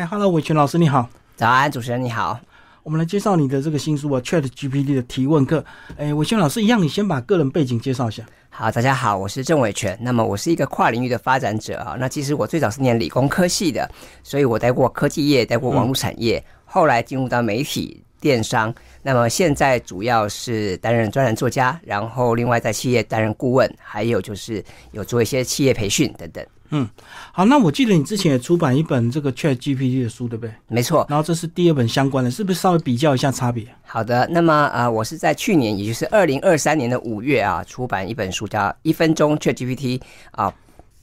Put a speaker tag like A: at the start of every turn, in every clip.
A: 嗨，Hello，伟权老师你好。
B: 早安，主持人你好。
A: 我们来介绍你的这个新书啊，Chat GPT 的提问课。哎，伟权老师一样，你先把个人背景介绍一下。
B: 好，大家好，我是郑伟权。那么我是一个跨领域的发展者啊。那其实我最早是念理工科系的，所以我待过科技业，待过网络产业，后来进入到媒体电商。那么现在主要是担任专栏作家，然后另外在企业担任顾问，还有就是有做一些企业培训等等。
A: 嗯，好，那我记得你之前也出版一本这个 Chat GPT 的书，对不对？
B: 没错。
A: 然后这是第二本相关的，是不是稍微比较一下差别？
B: 好的，那么呃，我是在去年，也就是二零二三年的五月啊，出版一本书，叫《一分钟 Chat GPT》啊，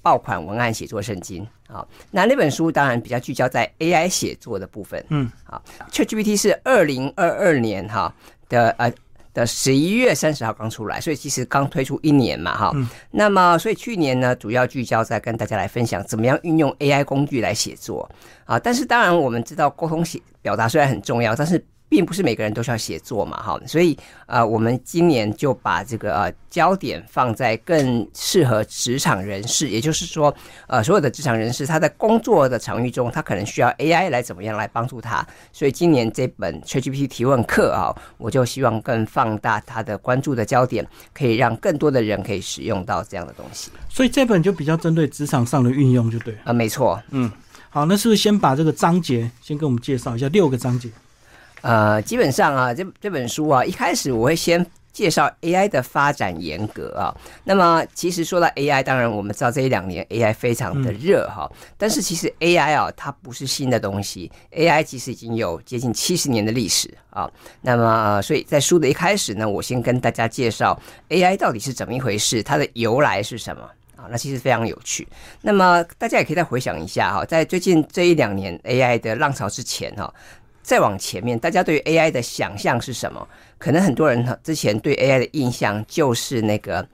B: 爆款文案写作圣经好。那那本书当然比较聚焦在 AI 写作的部分。嗯，好，Chat GPT 是二零二二年哈的呃。的十一月三十号刚出来，所以其实刚推出一年嘛，哈。那么，所以去年呢，主要聚焦在跟大家来分享怎么样运用 AI 工具来写作啊。但是，当然我们知道沟通写表达虽然很重要，但是。并不是每个人都需要写作嘛，哈，所以呃，我们今年就把这个呃焦点放在更适合职场人士，也就是说，呃，所有的职场人士他在工作的场域中，他可能需要 AI 来怎么样来帮助他，所以今年这本 ChatGPT 提问课啊，我就希望更放大他的关注的焦点，可以让更多的人可以使用到这样的东西。
A: 所以这本就比较针对职场上的运用，就对
B: 啊，没错，
A: 嗯，好，那是不是先把这个章节先跟我们介绍一下六个章节？
B: 呃，基本上啊，这这本书啊，一开始我会先介绍 AI 的发展严格啊。那么，其实说到 AI，当然我们知道这一两年 AI 非常的热哈。但是其实 AI 啊，它不是新的东西，AI 其实已经有接近七十年的历史啊。那么，所以在书的一开始呢，我先跟大家介绍 AI 到底是怎么一回事，它的由来是什么啊？那其实非常有趣。那么大家也可以再回想一下哈，在最近这一两年 AI 的浪潮之前哈。再往前面，大家对于 AI 的想象是什么？可能很多人之前对 AI 的印象就是那个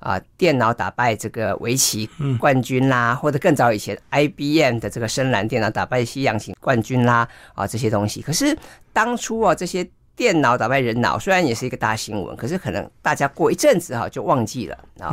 B: 啊，电脑打败这个围棋冠军啦，或者更早以前 IBM 的这个深蓝电脑打败西洋棋冠军啦啊这些东西。可是当初啊，这些电脑打败人脑虽然也是一个大新闻，可是可能大家过一阵子哈就忘记了啊。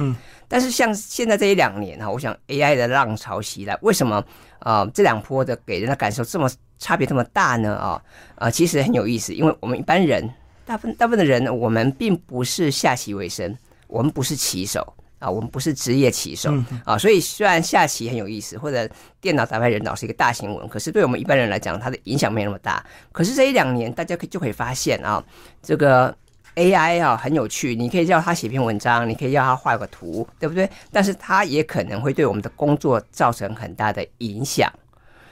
B: 但是像现在这一两年哈，我想 AI 的浪潮袭来，为什么啊这两波的给人的感受这么？差别这么大呢？啊啊，其实很有意思，因为我们一般人，大部分大部分的人，我们并不是下棋为生，我们不是棋手啊，我们不是职业棋手啊，所以虽然下棋很有意思，或者电脑打败人脑是一个大新闻，可是对我们一般人来讲，它的影响没那么大。可是这一两年，大家可就可以发现啊，这个 AI 啊很有趣，你可以叫他写篇文章，你可以要他画个图，对不对？但是它也可能会对我们的工作造成很大的影响。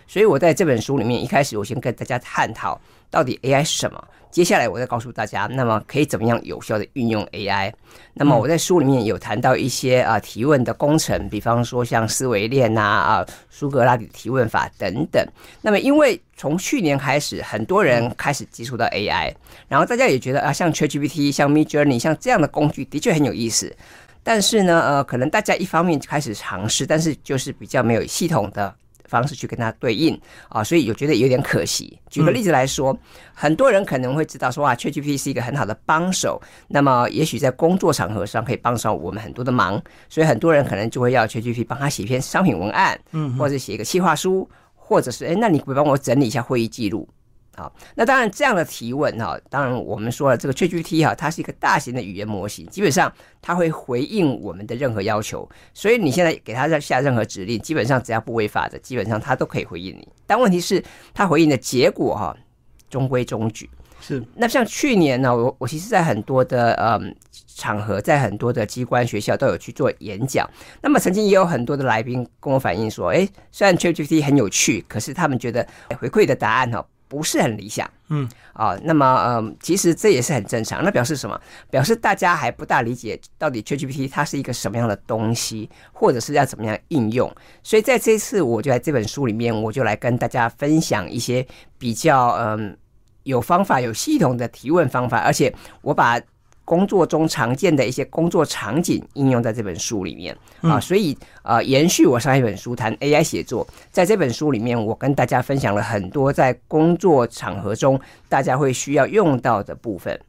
B: 所以我在这本书里面一开始，我先跟大家探讨到底 AI 是什么。接下来我再告诉大家，那么可以怎么样有效的运用 AI。那么我在书里面有谈到一些啊提问的工程，比方说像思维链呐啊苏格拉底提问法等等。那么因为从去年开始，很多人开始接触到 AI，然后大家也觉得啊，像 ChatGPT、像 Midjourney 像这样的工具的确很有意思。但是呢，呃，可能大家一方面开始尝试，但是就是比较没有系统的。方式去跟它对应啊，所以我觉得有点可惜。举个例子来说，很多人可能会知道说啊，ChatGPT 是一个很好的帮手，那么也许在工作场合上可以帮上我们很多的忙，所以很多人可能就会要 ChatGPT 帮他写一篇商品文案，嗯，或者写一个企划书，或者是哎，那你帮我整理一下会议记录。好，那当然这样的提问哈，当然我们说了这个 ChatGPT 哈，它是一个大型的语言模型，基本上它会回应我们的任何要求，所以你现在给它下任何指令，基本上只要不违法的，基本上它都可以回应你。但问题是，它回应的结果哈，中规中矩。
A: 是。
B: 那像去年呢，我我其实在很多的嗯场合，在很多的机关学校都有去做演讲，那么曾经也有很多的来宾跟我反映说，哎，虽然 ChatGPT 很有趣，可是他们觉得回馈的答案哈。不是很理想，嗯，啊，那么，嗯，其实这也是很正常。那表示什么？表示大家还不大理解到底 ChatGPT 它是一个什么样的东西，或者是要怎么样应用。所以在这次，我就在这本书里面，我就来跟大家分享一些比较，嗯，有方法、有系统的提问方法，而且我把。工作中常见的一些工作场景应用在这本书里面啊，所以呃，延续我上一本书谈 AI 写作，在这本书里面，我跟大家分享了很多在工作场合中大家会需要用到的部分。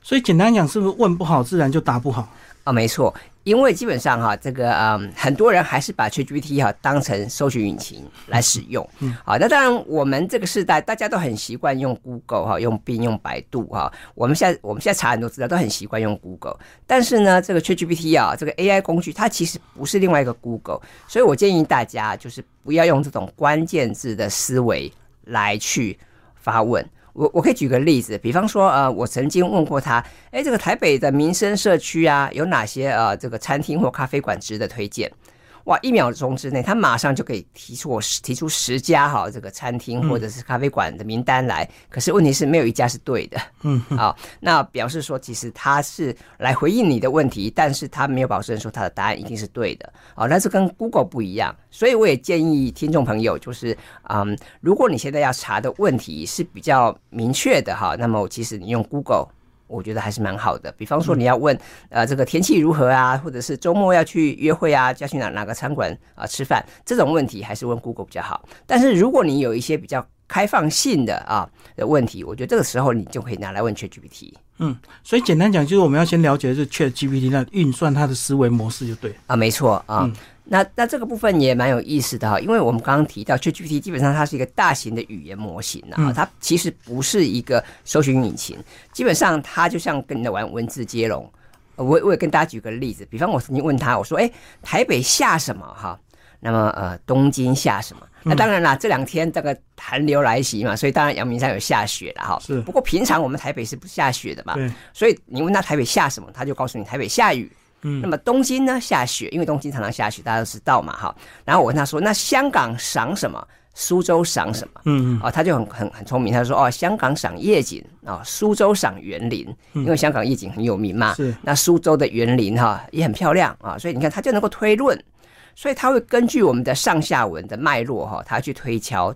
A: 所以简单讲，是不是问不好，自然就答不好
B: 啊？没错，因为基本上哈，这个嗯，很多人还是把 ChatGPT 哈当成搜寻引擎来使用。嗯，好，那当然我们这个时代大家都很习惯用 Google 哈，用 Bing 用百度哈。我们现在我们现在查很多资料都很习惯用 Google，但是呢，这个 ChatGPT 啊，这个 AI 工具它其实不是另外一个 Google，所以我建议大家就是不要用这种关键字的思维来去发问。我我可以举个例子，比方说，呃，我曾经问过他，哎，这个台北的民生社区啊，有哪些呃这个餐厅或咖啡馆值得推荐？哇！一秒钟之内，他马上就可以提出我提出十家哈这个餐厅或者是咖啡馆的名单来。可是问题是没有一家是对的。嗯，好，那表示说其实他是来回应你的问题，但是他没有保证说他的答案一定是对的。哦，那是跟 Google 不一样。所以我也建议听众朋友，就是嗯，如果你现在要查的问题是比较明确的哈，那么其实你用 Google。我觉得还是蛮好的。比方说，你要问呃这个天气如何啊，或者是周末要去约会啊，要去哪哪个餐馆啊吃饭，这种问题还是问 Google 比较好。但是如果你有一些比较开放性的啊的问题，我觉得这个时候你就可以拿来问 ChatGPT。
A: 嗯，所以简单讲，就是我们要先了解是 ChatGPT 那运算它的思维模式就对
B: 啊，没错啊。那那这个部分也蛮有意思的哈，因为我们刚刚提到 ChatGPT 基本上它是一个大型的语言模型啊，它其实不是一个搜寻引擎，基本上它就像跟你的玩文字接龙。我我也跟大家举个例子，比方我曾经问他，我说：“哎，台北下什么？哈，那么呃，东京下什么？那当然啦，这两天这个寒流来袭嘛，所以当然阳明山有下雪了哈。
A: 是，
B: 不过平常我们台北是不下雪的嘛，所以你问他台北下什么，他就告诉你台北下雨。嗯，那么东京呢下雪，因为东京常常下雪，大家都知道嘛，哈。然后我问他说，那香港赏什么？苏州赏什么？嗯嗯，哦，他就很很很聪明，他说，哦，香港赏夜景啊，苏州赏园林，因为香港夜景很有名嘛。
A: 是，
B: 那苏州的园林哈也很漂亮啊，所以你看他就能够推论，所以他会根据我们的上下文的脉络哈，他去推敲。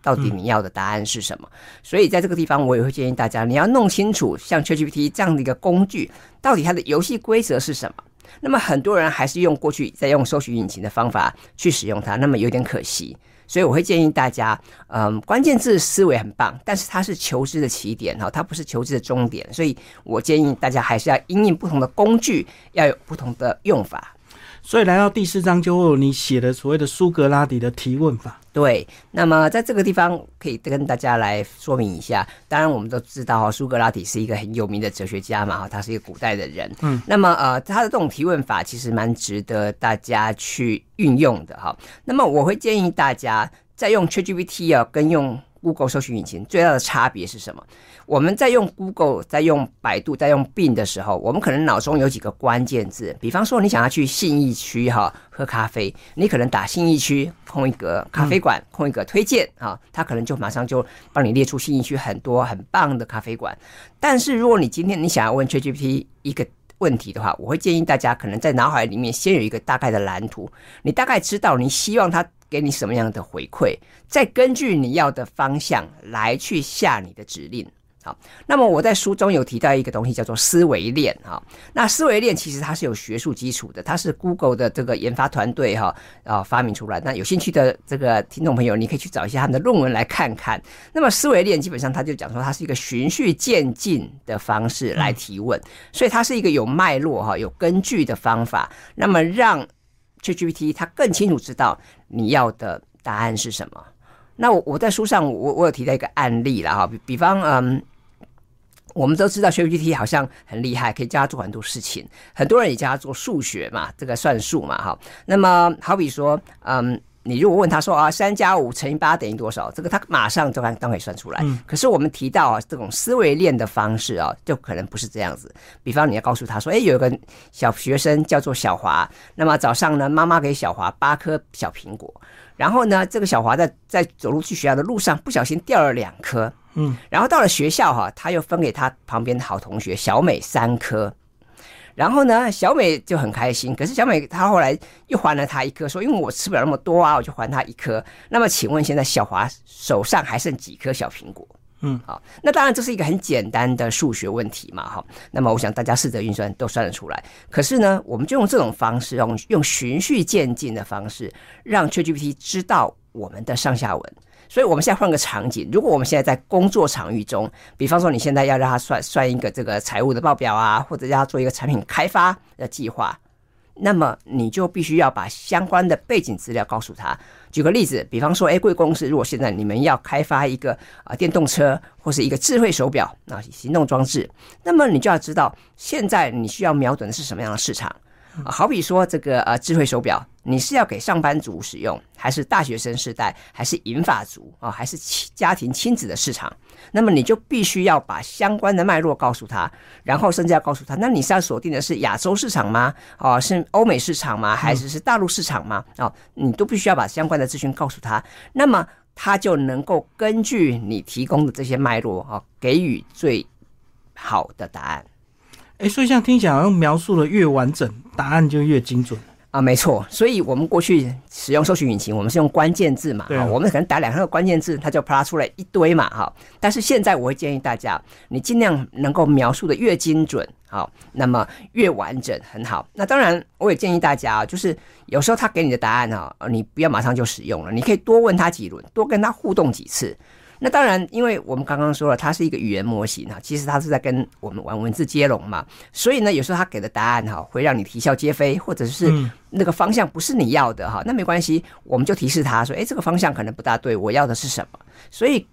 B: 到底你要的答案是什么？所以在这个地方，我也会建议大家，你要弄清楚像 ChatGPT 这样的一个工具，到底它的游戏规则是什么。那么很多人还是用过去在用搜寻引擎的方法去使用它，那么有点可惜。所以我会建议大家，嗯，关键字思维很棒，但是它是求知的起点哈，它不是求知的终点。所以我建议大家还是要因应不同的工具，要有不同的用法。
A: 所以来到第四章，就会有你写的所谓的苏格拉底的提问法。
B: 对，那么在这个地方可以跟大家来说明一下。当然，我们都知道哈，苏格拉底是一个很有名的哲学家嘛，哈，他是一个古代的人。嗯，那么呃，他的这种提问法其实蛮值得大家去运用的哈。那么我会建议大家在用 ChatGPT 啊，跟用 Google 搜寻引擎最大的差别是什么？我们在用 Google、在用百度、在用 Bing 的时候，我们可能脑中有几个关键字，比方说你想要去信义区哈喝咖啡，你可能打信义区空一格咖啡馆空一格推荐啊，它可能就马上就帮你列出信义区很多很棒的咖啡馆。但是如果你今天你想要问 ChatGPT 一个问题的话，我会建议大家可能在脑海里面先有一个大概的蓝图，你大概知道你希望他给你什么样的回馈，再根据你要的方向来去下你的指令。好，那么我在书中有提到一个东西叫做思维链哈。那思维链其实它是有学术基础的，它是 Google 的这个研发团队哈啊发明出来。那有兴趣的这个听众朋友，你可以去找一下他们的论文来看看。那么思维链基本上它就讲说，它是一个循序渐进的方式来提问，所以它是一个有脉络哈、有根据的方法。那么让 ChatGPT 它更清楚知道你要的答案是什么。那我我在书上我我有提到一个案例了哈，比比方嗯，我们都知道 ChatGPT 好像很厉害，可以教他做很多事情，很多人也教他做数学嘛，这个算术嘛哈。那么好比说嗯，你如果问他说啊，三加五乘以八等于多少？这个他马上就当可以算出来。可是我们提到啊，这种思维链的方式啊，就可能不是这样子。比方你要告诉他说，哎，有一个小学生叫做小华，那么早上呢，妈妈给小华八颗小苹果。然后呢，这个小华在在走路去学校的路上不小心掉了两颗，嗯，然后到了学校哈，他又分给他旁边的好同学小美三颗，然后呢，小美就很开心，可是小美她后来又还了他一颗，说因为我吃不了那么多啊，我就还他一颗。那么请问现在小华手上还剩几颗小苹果？嗯，好，那当然这是一个很简单的数学问题嘛，哈。那么我想大家试着运算都算得出来。可是呢，我们就用这种方式，用用循序渐进的方式，让 ChatGPT 知道我们的上下文。所以我们现在换个场景，如果我们现在在工作场域中，比方说你现在要让他算算一个这个财务的报表啊，或者要做一个产品开发的计划，那么你就必须要把相关的背景资料告诉他。举个例子，比方说，哎，贵公司如果现在你们要开发一个啊电动车或是一个智慧手表啊行动装置，那么你就要知道现在你需要瞄准的是什么样的市场。好比说这个呃智慧手表，你是要给上班族使用，还是大学生时代，还是银发族啊，还是家庭亲子的市场？那么你就必须要把相关的脉络告诉他，然后甚至要告诉他，那你是要锁定的是亚洲市场吗？哦，是欧美市场吗？还是是大陆市场吗？哦，你都必须要把相关的资讯告诉他，那么他就能够根据你提供的这些脉络啊，给予最好的答案。
A: 哎，所以像听起来好像描述的越完整，答案就越精准
B: 啊，没错。所以我们过去使用搜索引擎，我们是用关键字嘛，
A: 啊，
B: 我们可能打两三个关键字，它就啪出来一堆嘛，哈。但是现在我会建议大家，你尽量能够描述的越精准，好，那么越完整，很好。那当然，我也建议大家啊，就是有时候他给你的答案啊，你不要马上就使用了，你可以多问他几轮，多跟他互动几次。那当然，因为我们刚刚说了，它是一个语言模型哈，其实它是在跟我们玩文字接龙嘛，所以呢，有时候它给的答案哈，会让你啼笑皆非，或者是那个方向不是你要的哈，那没关系，我们就提示他说，哎，这个方向可能不大对，我要的是什么？所以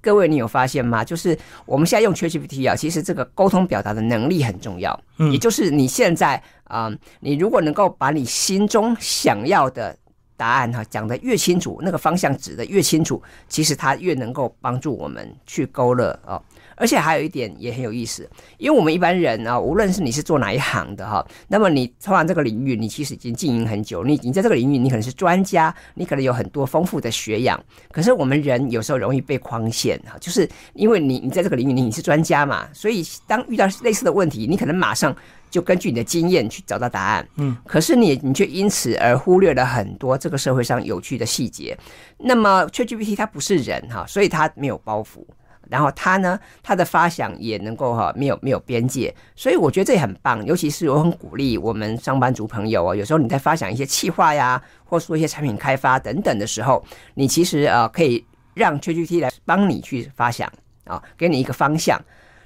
B: 各位，你有发现吗？就是我们现在用 ChatGPT 啊，其实这个沟通表达的能力很重要，也就是你现在啊，你如果能够把你心中想要的。答案哈讲的越清楚，那个方向指的越清楚，其实它越能够帮助我们去勾勒哦。而且还有一点也很有意思，因为我们一般人啊，无论是你是做哪一行的哈，那么你通常这个领域，你其实已经经营很久，你你在这个领域，你可能是专家，你可能有很多丰富的学养。可是我们人有时候容易被框限哈，就是因为你你在这个领域你你是专家嘛，所以当遇到类似的问题，你可能马上。就根据你的经验去找到答案，嗯，可是你你却因此而忽略了很多这个社会上有趣的细节。那么 ChatGPT 它不是人哈，所以它没有包袱，然后它呢，它的发想也能够哈没有没有边界，所以我觉得这也很棒。尤其是我很鼓励我们上班族朋友啊，有时候你在发想一些企划呀，或说一些产品开发等等的时候，你其实呃可以让 ChatGPT 来帮你去发想啊，给你一个方向。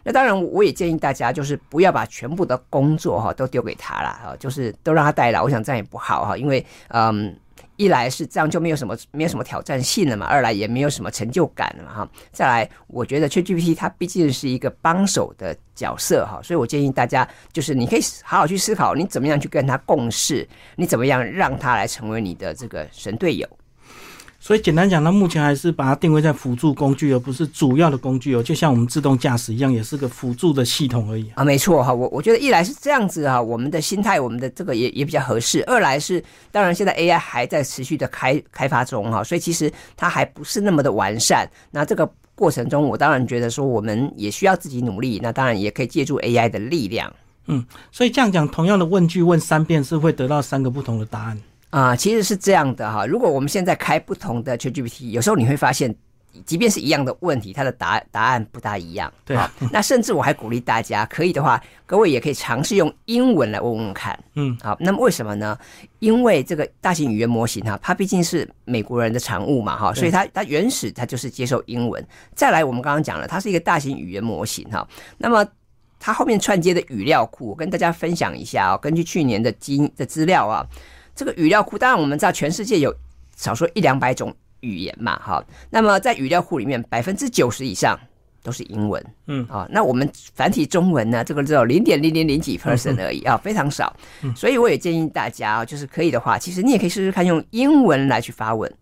B: 那当然，我也建议大家就是不要把全部的工作哈都丢给他了哈，就是都让他代劳。我想这样也不好哈，因为嗯，一来是这样就没有什么没有什么挑战性了嘛，二来也没有什么成就感了嘛哈。再来，我觉得 ChatGPT 它毕竟是一个帮手的角色哈，所以我建议大家就是你可以好好去思考，你怎么样去跟他共事，你怎么样让他来成为你的这个神队友。
A: 所以简单讲，它目前还是把它定位在辅助工具，而不是主要的工具哦。就像我们自动驾驶一样，也是个辅助的系统而已
B: 啊。没错哈，我我觉得一来是这样子哈，我们的心态，我们的这个也也比较合适；二来是，当然现在 AI 还在持续的开开发中哈，所以其实它还不是那么的完善。那这个过程中，我当然觉得说，我们也需要自己努力。那当然也可以借助 AI 的力量。
A: 嗯，所以这样讲，同样的问句问三遍，是会得到三个不同的答案。
B: 啊，其实是这样的哈。如果我们现在开不同的 ChatGPT，有时候你会发现，即便是一样的问题，它的答答案不大一样。
A: 对啊。
B: 那甚至我还鼓励大家，可以的话，各位也可以尝试用英文来问问看。嗯。好，那么为什么呢？因为这个大型语言模型哈，它毕竟是美国人的产物嘛哈，所以它它原始它就是接受英文。再来，我们刚刚讲了，它是一个大型语言模型哈。那么它后面串接的语料库，我跟大家分享一下啊。根据去年的基的资料啊。这个语料库，当然我们知道全世界有少说一两百种语言嘛，哈。那么在语料库里面，百分之九十以上都是英文，嗯，啊，那我们繁体中文呢，这个只有零点零零零几 percent 而已啊，非常少。所以我也建议大家啊，就是可以的话，其实你也可以试试看用英文来去发问。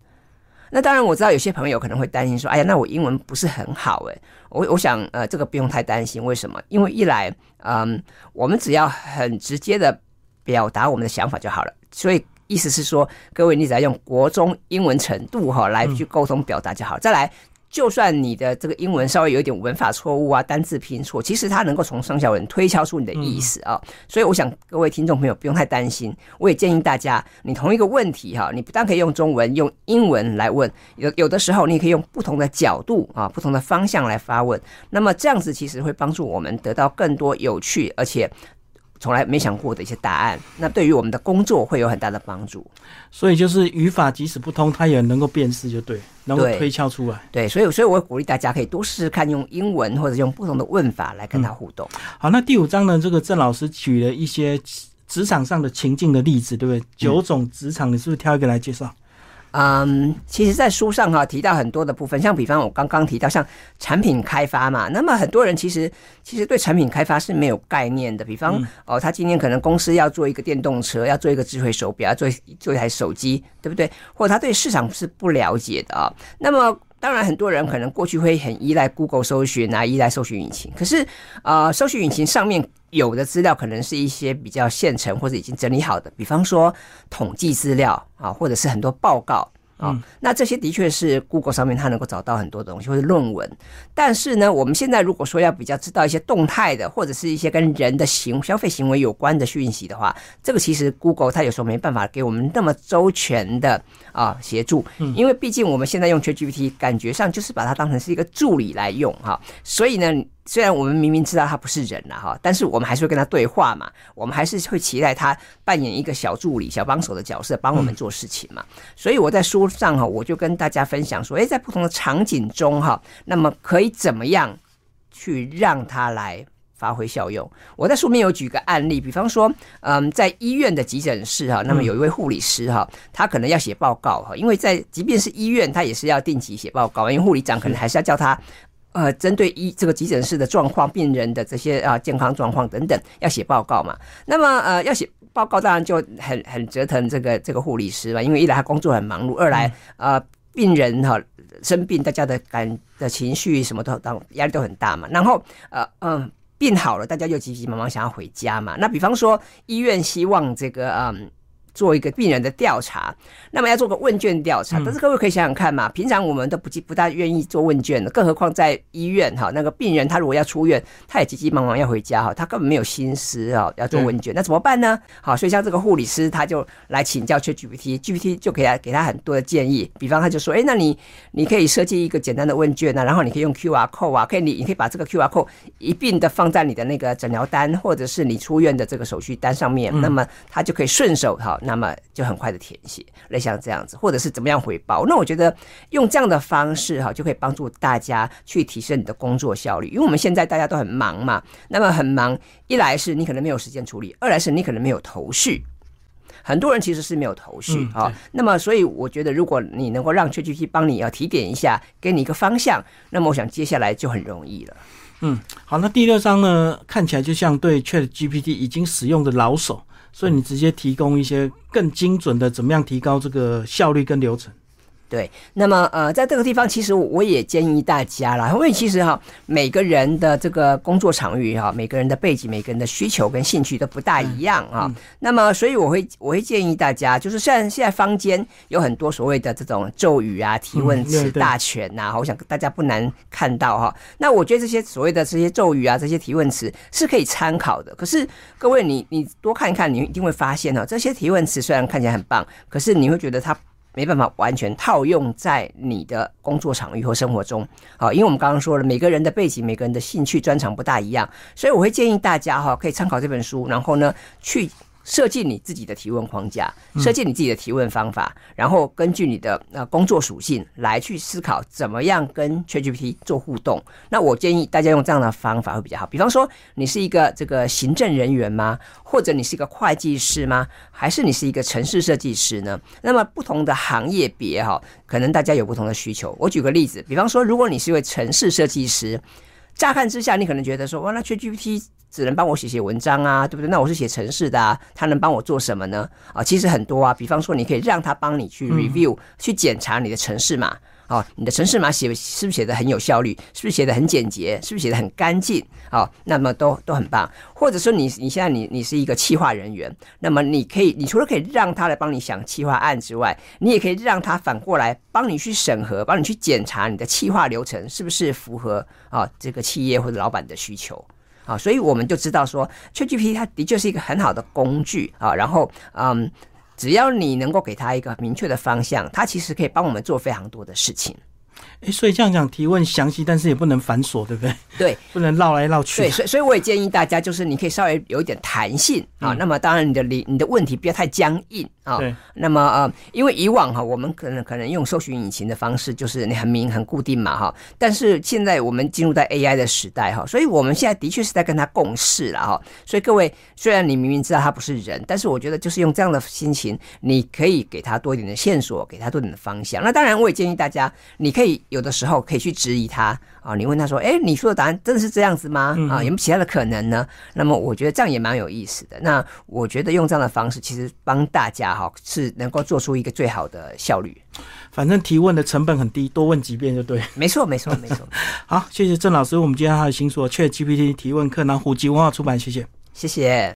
B: 那当然我知道有些朋友可能会担心说，哎呀，那我英文不是很好哎。我我想呃，这个不用太担心，为什么？因为一来，嗯，我们只要很直接的表达我们的想法就好了。所以意思是说，各位你只要用国中英文程度哈来去沟通表达就好。再来，就算你的这个英文稍微有一点文法错误啊、单字拼错，其实它能够从上下文推敲出你的意思啊。所以我想各位听众朋友不用太担心。我也建议大家，你同一个问题哈，你不但可以用中文、用英文来问，有有的时候你也可以用不同的角度啊、不同的方向来发问。那么这样子其实会帮助我们得到更多有趣而且。从来没想过的一些答案，那对于我们的工作会有很大的帮助。
A: 所以就是语法即使不通，它也能够辨识，就对，能够推敲出来。
B: 对，所以所以我会鼓励大家可以多试试看用英文或者用不同的问法来跟他互动。
A: 好，那第五章呢，这个郑老师举了一些职场上的情境的例子，对不对？九种职场，你是不是挑一个来介绍？
B: 嗯，其实，在书上哈提到很多的部分，像比方我刚刚提到像产品开发嘛，那么很多人其实其实对产品开发是没有概念的。比方哦，他今天可能公司要做一个电动车，要做一个智慧手表，要做做一台手机，对不对？或者他对市场是不了解的啊。那么当然，很多人可能过去会很依赖 Google 搜寻啊，依赖搜寻引擎。可是啊，搜寻引擎上面有的资料可能是一些比较现成或者已经整理好的，比方说统计资料啊，或者是很多报告。啊，那这些的确是 Google 上面它能够找到很多东西或者论文，但是呢，我们现在如果说要比较知道一些动态的或者是一些跟人的行消费行为有关的讯息的话，这个其实 Google 它有时候没办法给我们那么周全的啊协助，因为毕竟我们现在用 ChatGPT 感觉上就是把它当成是一个助理来用哈，所以呢。虽然我们明明知道他不是人了哈，但是我们还是会跟他对话嘛。我们还是会期待他扮演一个小助理、小帮手的角色，帮我们做事情嘛。所以我在书上哈，我就跟大家分享说，诶，在不同的场景中哈，那么可以怎么样去让他来发挥效用？我在书面有举个案例，比方说，嗯，在医院的急诊室哈，那么有一位护理师哈，他可能要写报告哈，因为在即便是医院，他也是要定期写报告，因为护理长可能还是要叫他。呃，针对医这个急诊室的状况、病人的这些啊健康状况等等，要写报告嘛。那么呃，要写报告，当然就很很折腾这个这个护理师嘛，因为一来他工作很忙碌，二来呃病人哈生病，大家的感的情绪什么都当压力都很大嘛。然后呃嗯病好了，大家又急急忙忙想要回家嘛。那比方说医院希望这个嗯。做一个病人的调查，那么要做个问卷调查。但是各位可以想想看嘛，平常我们都不不大愿意做问卷的，更何况在医院哈，那个病人他如果要出院，他也急急忙忙要回家哈，他根本没有心思啊要做问卷，那怎么办呢？好，所以像这个护理师他就来请教 ChatGPT，GPT 就给他给他很多的建议。比方他就说，哎，那你你可以设计一个简单的问卷啊，然后你可以用 QR code 啊，可以你你可以把这个 QR code 一并的放在你的那个诊疗单或者是你出院的这个手续单上面，那么他就可以顺手哈。那么就很快的填写，类像这样子，或者是怎么样回报？那我觉得用这样的方式哈，就可以帮助大家去提升你的工作效率。因为我们现在大家都很忙嘛，那么很忙，一来是你可能没有时间处理，二来是你可能没有头绪。很多人其实是没有头绪啊。那么，所以我觉得，如果你能够让 ChatGPT 帮你要提点一下，给你一个方向，那么我想接下来就很容易了。
A: 嗯，好，那第六章呢，看起来就像对 ChatGPT 已经使用的老手。所以你直接提供一些更精准的，怎么样提高这个效率跟流程？
B: 对，那么呃，在这个地方，其实我也建议大家啦，因为其实哈，每个人的这个工作场域哈，每个人的背景、每个人的需求跟兴趣都不大一样啊。那么，所以我会我会建议大家，就是虽然现在坊间有很多所谓的这种咒语啊、提问词大全呐，我想大家不难看到哈。那我觉得这些所谓的这些咒语啊、这些提问词是可以参考的。可是各位，你你多看一看，你一定会发现哈，这些提问词虽然看起来很棒，可是你会觉得它。没办法完全套用在你的工作场域或生活中，好，因为我们刚刚说了，每个人的背景、每个人的兴趣专长不大一样，所以我会建议大家哈，可以参考这本书，然后呢去。设计你自己的提问框架，设计你自己的提问方法，然后根据你的呃工作属性来去思考怎么样跟 ChatGPT 做互动。那我建议大家用这样的方法会比较好。比方说，你是一个这个行政人员吗？或者你是一个会计师吗？还是你是一个城市设计师呢？那么不同的行业别哈，可能大家有不同的需求。我举个例子，比方说，如果你是一位城市设计师，乍看之下你可能觉得说，哇，那 ChatGPT。只能帮我写写文章啊，对不对？那我是写城市的啊，他能帮我做什么呢？啊，其实很多啊，比方说，你可以让他帮你去 review，去检查你的城市码，哦，你的城市码写是不是写的很有效率？是不是写的很简洁？是不是写的很干净？哦，那么都都很棒。或者说，你你现在你你是一个企划人员，那么你可以，你除了可以让他来帮你想企划案之外，你也可以让他反过来帮你去审核，帮你去检查你的企划流程是不是符合啊这个企业或者老板的需求。啊，所以我们就知道说，ChatGPT 它的确是一个很好的工具啊。然后，嗯，只要你能够给它一个明确的方向，它其实可以帮我们做非常多的事情。
A: 哎，所以这样讲提问详细，但是也不能繁琐，对不对？
B: 对，
A: 不能绕来绕去。
B: 对，所以所以我也建议大家，就是你可以稍微有一点弹性啊。那么当然，你的你你的问题不要太僵硬啊。
A: 对。
B: 那么呃，因为以往哈，我们可能可能用搜寻引擎的方式，就是你很明很固定嘛哈。但是现在我们进入到 AI 的时代哈，所以我们现在的确是在跟他共事了哈。所以各位，虽然你明明知道他不是人，但是我觉得就是用这样的心情，你可以给他多一点的线索，给他多点的方向。那当然，我也建议大家，你可以有的时候可以去质疑他啊。你问他说：“哎，你说的答案真的是这样子吗？啊，有没有其他的可能呢？”那么我觉得这样也蛮有意思的。那我觉得用这样的方式，其实帮大家哈是能够做出一个最好的效率。
A: 反正提问的成本很低，多问几遍就对。
B: 没错，没错，没错。
A: 好，谢谢郑老师。我们今天他的新书《Chat GPT 提问课》，南湖基文化出版，谢谢，
B: 谢谢。